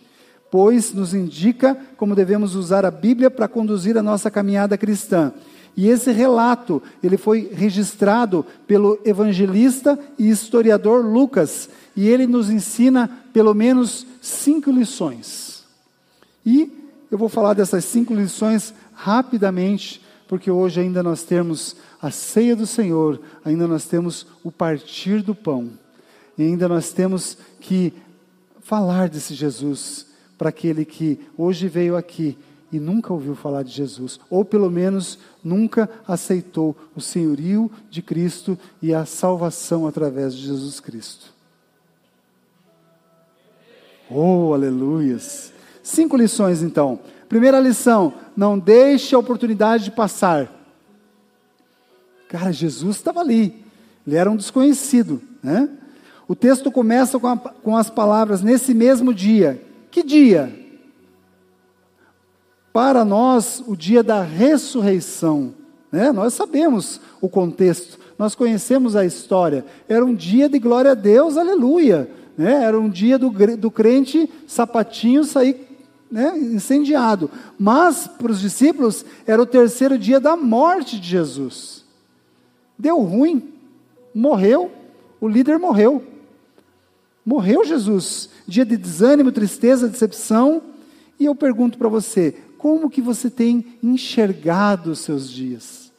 pois nos indica como devemos usar a Bíblia para conduzir a nossa caminhada cristã. E esse relato, ele foi registrado pelo evangelista e historiador Lucas, e ele nos ensina pelo menos cinco lições. E eu vou falar dessas cinco lições rapidamente, porque hoje ainda nós temos a ceia do Senhor, ainda nós temos o partir do pão, e ainda nós temos que falar desse Jesus para aquele que hoje veio aqui e nunca ouviu falar de Jesus, ou pelo menos nunca aceitou o senhorio de Cristo e a salvação através de Jesus Cristo. Oh, aleluias! Cinco lições então. Primeira lição: não deixe a oportunidade de passar. Cara, Jesus estava ali, ele era um desconhecido, né? O texto começa com, a, com as palavras nesse mesmo dia. Que dia? Para nós, o dia da ressurreição. Né? Nós sabemos o contexto, nós conhecemos a história. Era um dia de glória a Deus, aleluia. Né? Era um dia do, do crente sapatinho sair né, incendiado. Mas, para os discípulos, era o terceiro dia da morte de Jesus. Deu ruim, morreu, o líder morreu. Morreu Jesus. Dia de desânimo, tristeza, decepção. E eu pergunto para você, como que você tem enxergado os seus dias?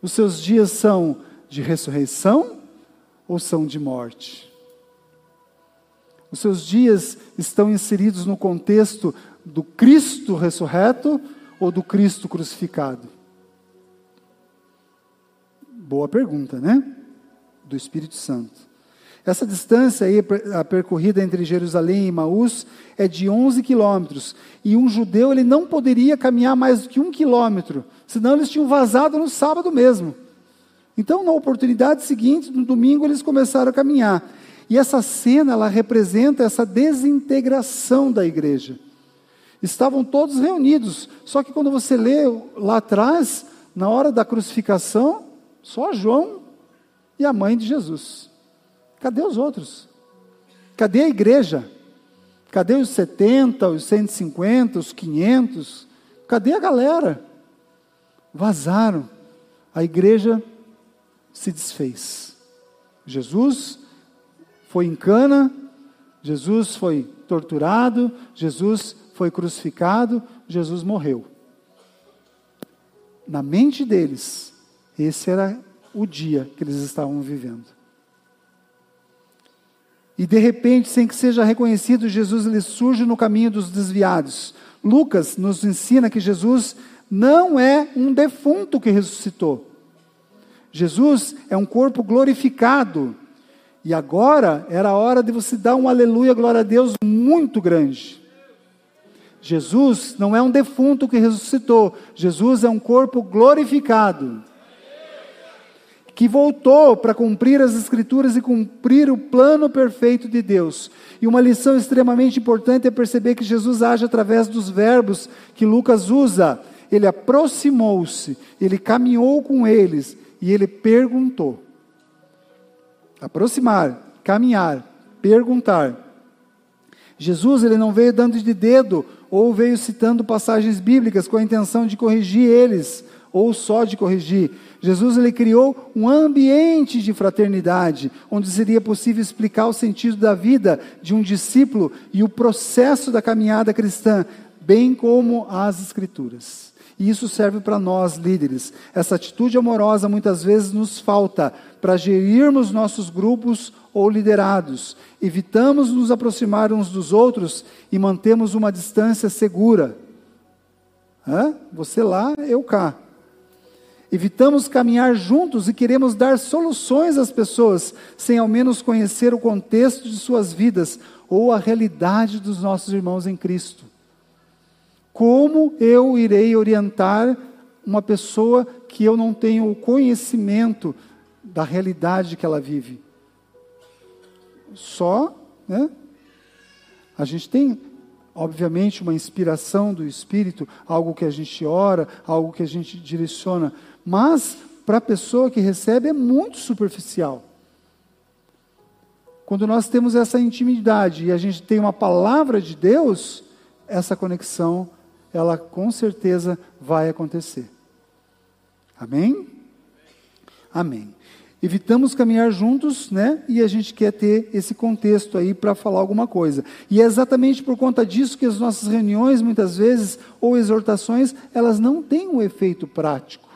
Os seus dias são de ressurreição ou são de morte? Os seus dias estão inseridos no contexto do Cristo ressurreto ou do Cristo crucificado? Boa pergunta, né? Do Espírito Santo. Essa distância aí, a percorrida entre Jerusalém e Maús, é de 11 quilômetros. E um judeu ele não poderia caminhar mais do que um quilômetro, senão eles tinham vazado no sábado mesmo. Então, na oportunidade seguinte, no domingo, eles começaram a caminhar. E essa cena, ela representa essa desintegração da igreja. Estavam todos reunidos, só que quando você lê lá atrás, na hora da crucificação, só João e a mãe de Jesus. Cadê os outros? Cadê a igreja? Cadê os 70, os 150, os 500? Cadê a galera? Vazaram. A igreja se desfez. Jesus foi em cana, Jesus foi torturado, Jesus foi crucificado, Jesus morreu. Na mente deles, esse era o dia que eles estavam vivendo. E de repente, sem que seja reconhecido, Jesus ele surge no caminho dos desviados. Lucas nos ensina que Jesus não é um defunto que ressuscitou. Jesus é um corpo glorificado. E agora era a hora de você dar um aleluia, glória a Deus muito grande. Jesus não é um defunto que ressuscitou. Jesus é um corpo glorificado que voltou para cumprir as Escrituras e cumprir o plano perfeito de Deus. E uma lição extremamente importante é perceber que Jesus age através dos verbos que Lucas usa. Ele aproximou-se, ele caminhou com eles e ele perguntou. Aproximar, caminhar, perguntar. Jesus ele não veio dando de dedo ou veio citando passagens bíblicas com a intenção de corrigir eles ou só de corrigir. Jesus ele criou um ambiente de fraternidade, onde seria possível explicar o sentido da vida de um discípulo e o processo da caminhada cristã, bem como as escrituras. E isso serve para nós, líderes. Essa atitude amorosa muitas vezes nos falta para gerirmos nossos grupos ou liderados. Evitamos nos aproximar uns dos outros e mantemos uma distância segura. Hã? Você lá, eu cá. Evitamos caminhar juntos e queremos dar soluções às pessoas, sem ao menos conhecer o contexto de suas vidas ou a realidade dos nossos irmãos em Cristo. Como eu irei orientar uma pessoa que eu não tenho o conhecimento da realidade que ela vive? Só, né? A gente tem obviamente, uma inspiração do Espírito, algo que a gente ora, algo que a gente direciona, mas para a pessoa que recebe é muito superficial. Quando nós temos essa intimidade e a gente tem uma palavra de Deus, essa conexão, ela com certeza vai acontecer. Amém? Amém. Evitamos caminhar juntos, né? E a gente quer ter esse contexto aí para falar alguma coisa. E é exatamente por conta disso que as nossas reuniões, muitas vezes, ou exortações, elas não têm um efeito prático.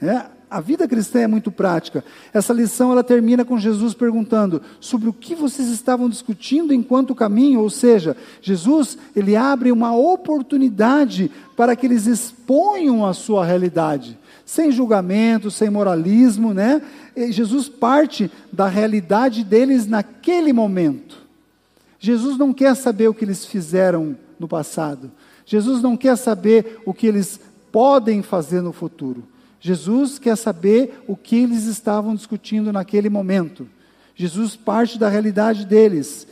Né? A vida cristã é muito prática. Essa lição ela termina com Jesus perguntando sobre o que vocês estavam discutindo enquanto caminho, ou seja, Jesus ele abre uma oportunidade para que eles exponham a sua realidade sem julgamento, sem moralismo, né? E Jesus parte da realidade deles naquele momento. Jesus não quer saber o que eles fizeram no passado. Jesus não quer saber o que eles podem fazer no futuro. Jesus quer saber o que eles estavam discutindo naquele momento. Jesus parte da realidade deles.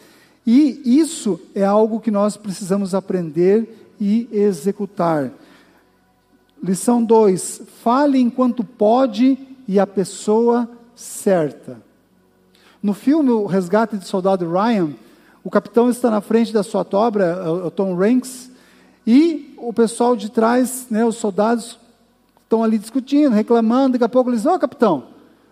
E isso é algo que nós precisamos aprender e executar. Lição 2: fale enquanto pode e a pessoa certa. No filme O Resgate do Soldado Ryan, o capitão está na frente da sua tobra, é o Tom Ranks, e o pessoal de trás, né, os soldados, estão ali discutindo, reclamando. Daqui a pouco eles dizem: Ó, oh, capitão,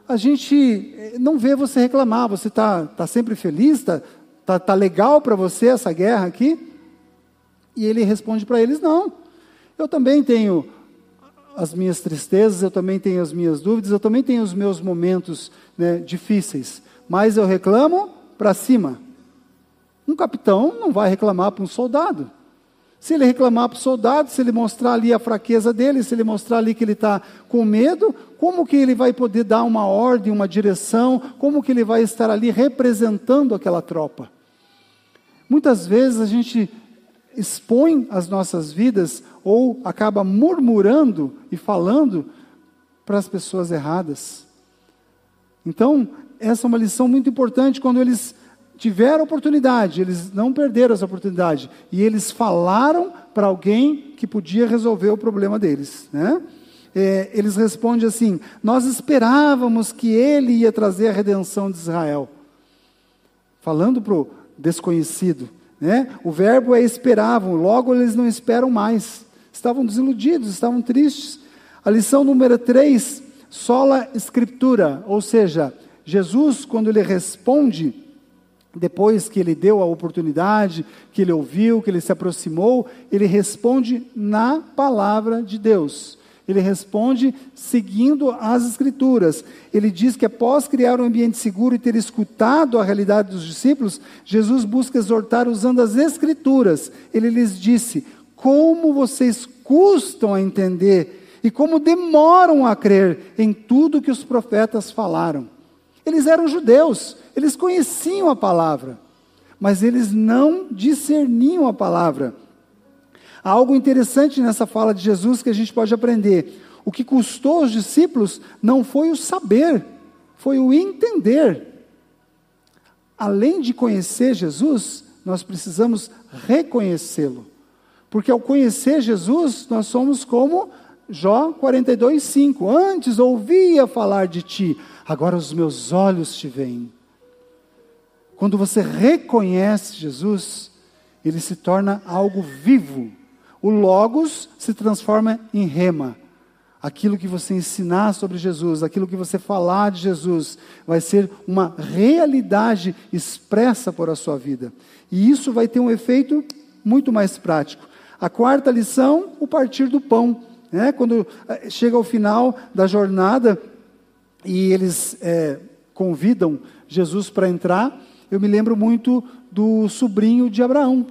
a gente eh, não vê você reclamar, você está tá sempre feliz, está tá, tá legal para você essa guerra aqui? E ele responde para eles: Não, eu também tenho as minhas tristezas, eu também tenho as minhas dúvidas, eu também tenho os meus momentos né, difíceis, mas eu reclamo para cima. Um capitão não vai reclamar para um soldado. Se ele reclamar para o soldado, se ele mostrar ali a fraqueza dele, se ele mostrar ali que ele está com medo, como que ele vai poder dar uma ordem, uma direção, como que ele vai estar ali representando aquela tropa? Muitas vezes a gente expõe as nossas vidas ou acaba murmurando e falando para as pessoas erradas. Então, essa é uma lição muito importante quando eles tiveram oportunidade, eles não perderam essa oportunidade e eles falaram para alguém que podia resolver o problema deles, né? É, eles respondem assim: Nós esperávamos que ele ia trazer a redenção de Israel. Falando para o desconhecido. Né? O verbo é esperavam, logo eles não esperam mais. Estavam desiludidos, estavam tristes. A lição número 3, sola escritura, ou seja, Jesus, quando ele responde, depois que ele deu a oportunidade, que ele ouviu, que ele se aproximou, ele responde na palavra de Deus. Ele responde seguindo as Escrituras. Ele diz que após criar um ambiente seguro e ter escutado a realidade dos discípulos, Jesus busca exortar usando as Escrituras. Ele lhes disse: Como vocês custam a entender e como demoram a crer em tudo que os profetas falaram. Eles eram judeus, eles conheciam a palavra, mas eles não discerniam a palavra. Há algo interessante nessa fala de Jesus que a gente pode aprender. O que custou aos discípulos não foi o saber, foi o entender. Além de conhecer Jesus, nós precisamos reconhecê-lo. Porque ao conhecer Jesus, nós somos como Jó 42, 5. Antes ouvia falar de ti, agora os meus olhos te veem. Quando você reconhece Jesus, ele se torna algo vivo. O Logos se transforma em rema. Aquilo que você ensinar sobre Jesus, aquilo que você falar de Jesus, vai ser uma realidade expressa por a sua vida. E isso vai ter um efeito muito mais prático. A quarta lição, o partir do pão. Né? Quando eh, chega ao final da jornada e eles é, convidam Jesus para entrar, eu me lembro muito do sobrinho de Abraão.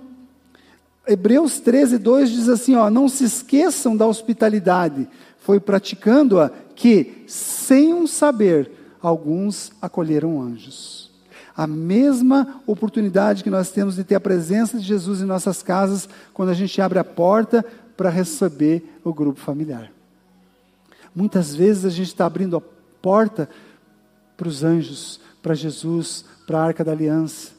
Hebreus 13, 2 diz assim: ó, não se esqueçam da hospitalidade, foi praticando-a que, sem um saber, alguns acolheram anjos. A mesma oportunidade que nós temos de ter a presença de Jesus em nossas casas, quando a gente abre a porta para receber o grupo familiar. Muitas vezes a gente está abrindo a porta para os anjos, para Jesus, para a arca da aliança.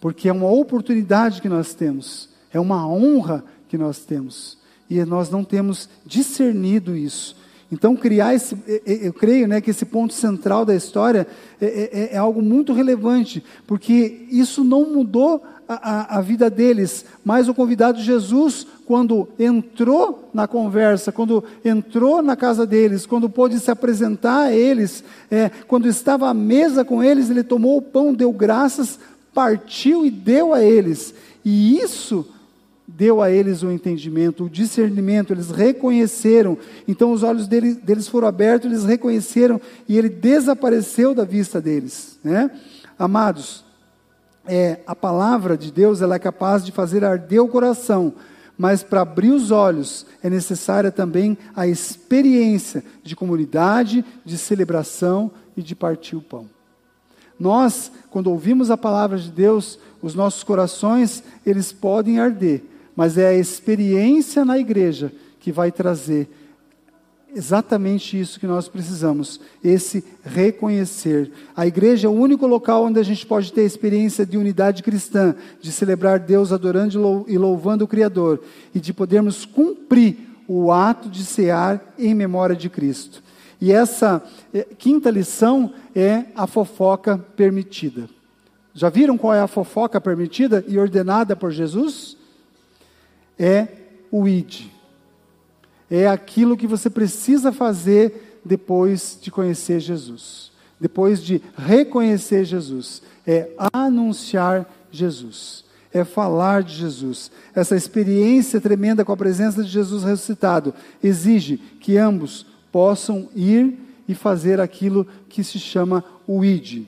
Porque é uma oportunidade que nós temos, é uma honra que nós temos. E nós não temos discernido isso. Então, criar esse, eu creio né, que esse ponto central da história é, é, é, é algo muito relevante, porque isso não mudou a, a, a, vida deles, mas o convidado Jesus, quando entrou na conversa, quando entrou na casa deles, quando pôde se apresentar a eles, é, quando estava à mesa com eles, ele tomou o pão, deu graças, partiu e deu a eles. E isso deu a eles o entendimento, o discernimento, eles reconheceram. Então os olhos deles, deles foram abertos, eles reconheceram e ele desapareceu da vista deles. Né? Amados, é, a palavra de Deus ela é capaz de fazer arder o coração, mas para abrir os olhos é necessária também a experiência de comunidade, de celebração e de partir o pão. Nós, quando ouvimos a palavra de Deus, os nossos corações, eles podem arder, mas é a experiência na igreja que vai trazer exatamente isso que nós precisamos, esse reconhecer. A igreja é o único local onde a gente pode ter a experiência de unidade cristã, de celebrar Deus adorando e louvando o Criador, e de podermos cumprir o ato de cear em memória de Cristo. E essa eh, quinta lição é a fofoca permitida. Já viram qual é a fofoca permitida e ordenada por Jesus? É o id é aquilo que você precisa fazer depois de conhecer Jesus, depois de reconhecer Jesus, é anunciar Jesus, é falar de Jesus. Essa experiência tremenda com a presença de Jesus ressuscitado exige que ambos possam ir e fazer aquilo que se chama o ID.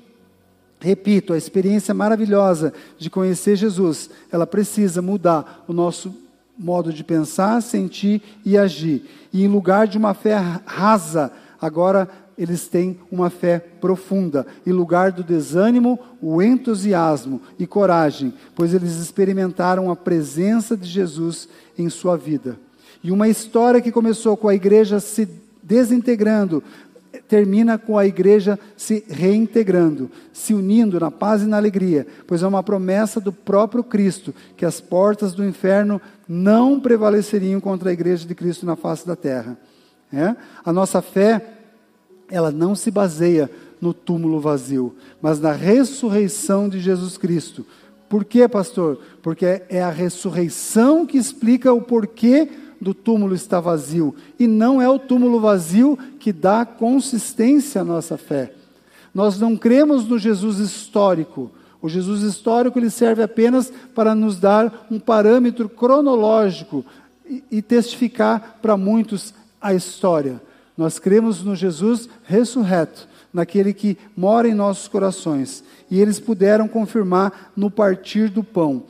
Repito, a experiência maravilhosa de conhecer Jesus, ela precisa mudar o nosso modo de pensar, sentir e agir. E em lugar de uma fé rasa, agora eles têm uma fé profunda. Em lugar do desânimo, o entusiasmo e coragem, pois eles experimentaram a presença de Jesus em sua vida. E uma história que começou com a igreja se desintegrando, termina com a igreja se reintegrando, se unindo na paz e na alegria, pois é uma promessa do próprio Cristo que as portas do inferno não prevaleceriam contra a igreja de Cristo na face da terra. É? A nossa fé, ela não se baseia no túmulo vazio, mas na ressurreição de Jesus Cristo. Por quê, pastor? Porque é a ressurreição que explica o porquê do túmulo está vazio. E não é o túmulo vazio que dá consistência à nossa fé. Nós não cremos no Jesus histórico. O Jesus histórico ele serve apenas para nos dar um parâmetro cronológico e, e testificar para muitos a história. Nós cremos no Jesus ressurreto, naquele que mora em nossos corações. E eles puderam confirmar no partir do pão.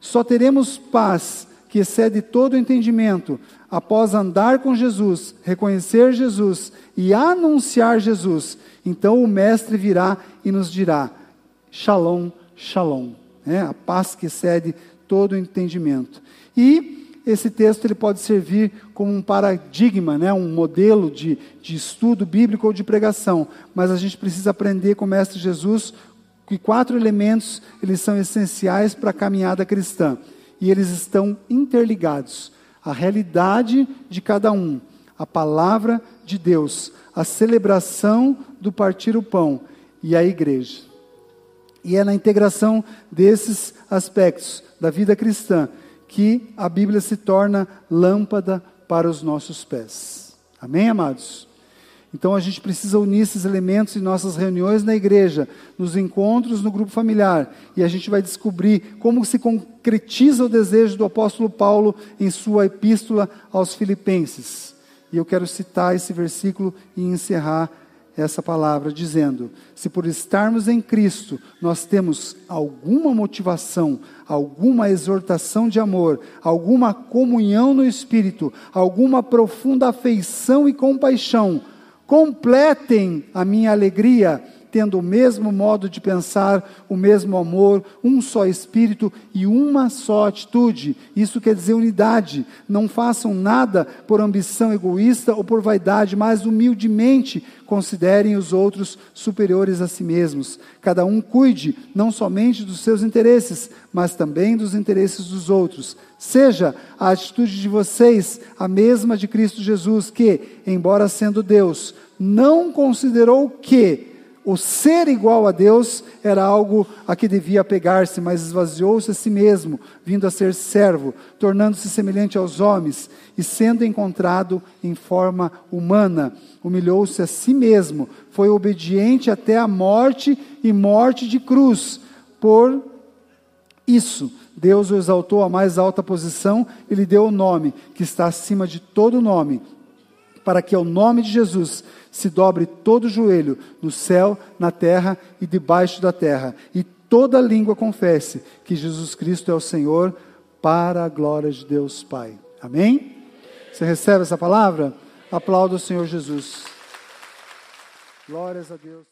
Só teremos paz que excede todo o entendimento, após andar com Jesus, reconhecer Jesus e anunciar Jesus, então o Mestre virá e nos dirá: Shalom, Shalom. É, a paz que excede todo o entendimento. E esse texto ele pode servir como um paradigma, né, um modelo de, de estudo bíblico ou de pregação. Mas a gente precisa aprender com o Mestre Jesus que quatro elementos eles são essenciais para a caminhada cristã e eles estão interligados. A realidade de cada um, a palavra de Deus, a celebração do partir o pão e a igreja. E é na integração desses aspectos da vida cristã que a Bíblia se torna lâmpada para os nossos pés. Amém, amados? Então a gente precisa unir esses elementos em nossas reuniões na igreja, nos encontros no grupo familiar, e a gente vai descobrir como se concretiza o desejo do apóstolo Paulo em sua epístola aos Filipenses. E eu quero citar esse versículo e encerrar essa palavra, dizendo: se por estarmos em Cristo nós temos alguma motivação, alguma exortação de amor, alguma comunhão no Espírito, alguma profunda afeição e compaixão, completem a minha alegria tendo o mesmo modo de pensar, o mesmo amor, um só espírito e uma só atitude. Isso quer dizer unidade. Não façam nada por ambição egoísta ou por vaidade, mas humildemente considerem os outros superiores a si mesmos. Cada um cuide não somente dos seus interesses, mas também dos interesses dos outros. Seja a atitude de vocês a mesma de Cristo Jesus, que, embora sendo Deus, não considerou que o ser igual a Deus era algo a que devia pegar-se, mas esvaziou-se a si mesmo, vindo a ser servo, tornando-se semelhante aos homens e sendo encontrado em forma humana, humilhou-se a si mesmo, foi obediente até a morte e morte de cruz. Por isso, Deus o exaltou à mais alta posição e lhe deu o nome que está acima de todo nome, para que ao nome de Jesus se dobre todo joelho, no céu, na terra e debaixo da terra, e toda língua confesse que Jesus Cristo é o Senhor, para a glória de Deus Pai. Amém? Você recebe essa palavra? Aplauda o Senhor Jesus. Glórias a Deus.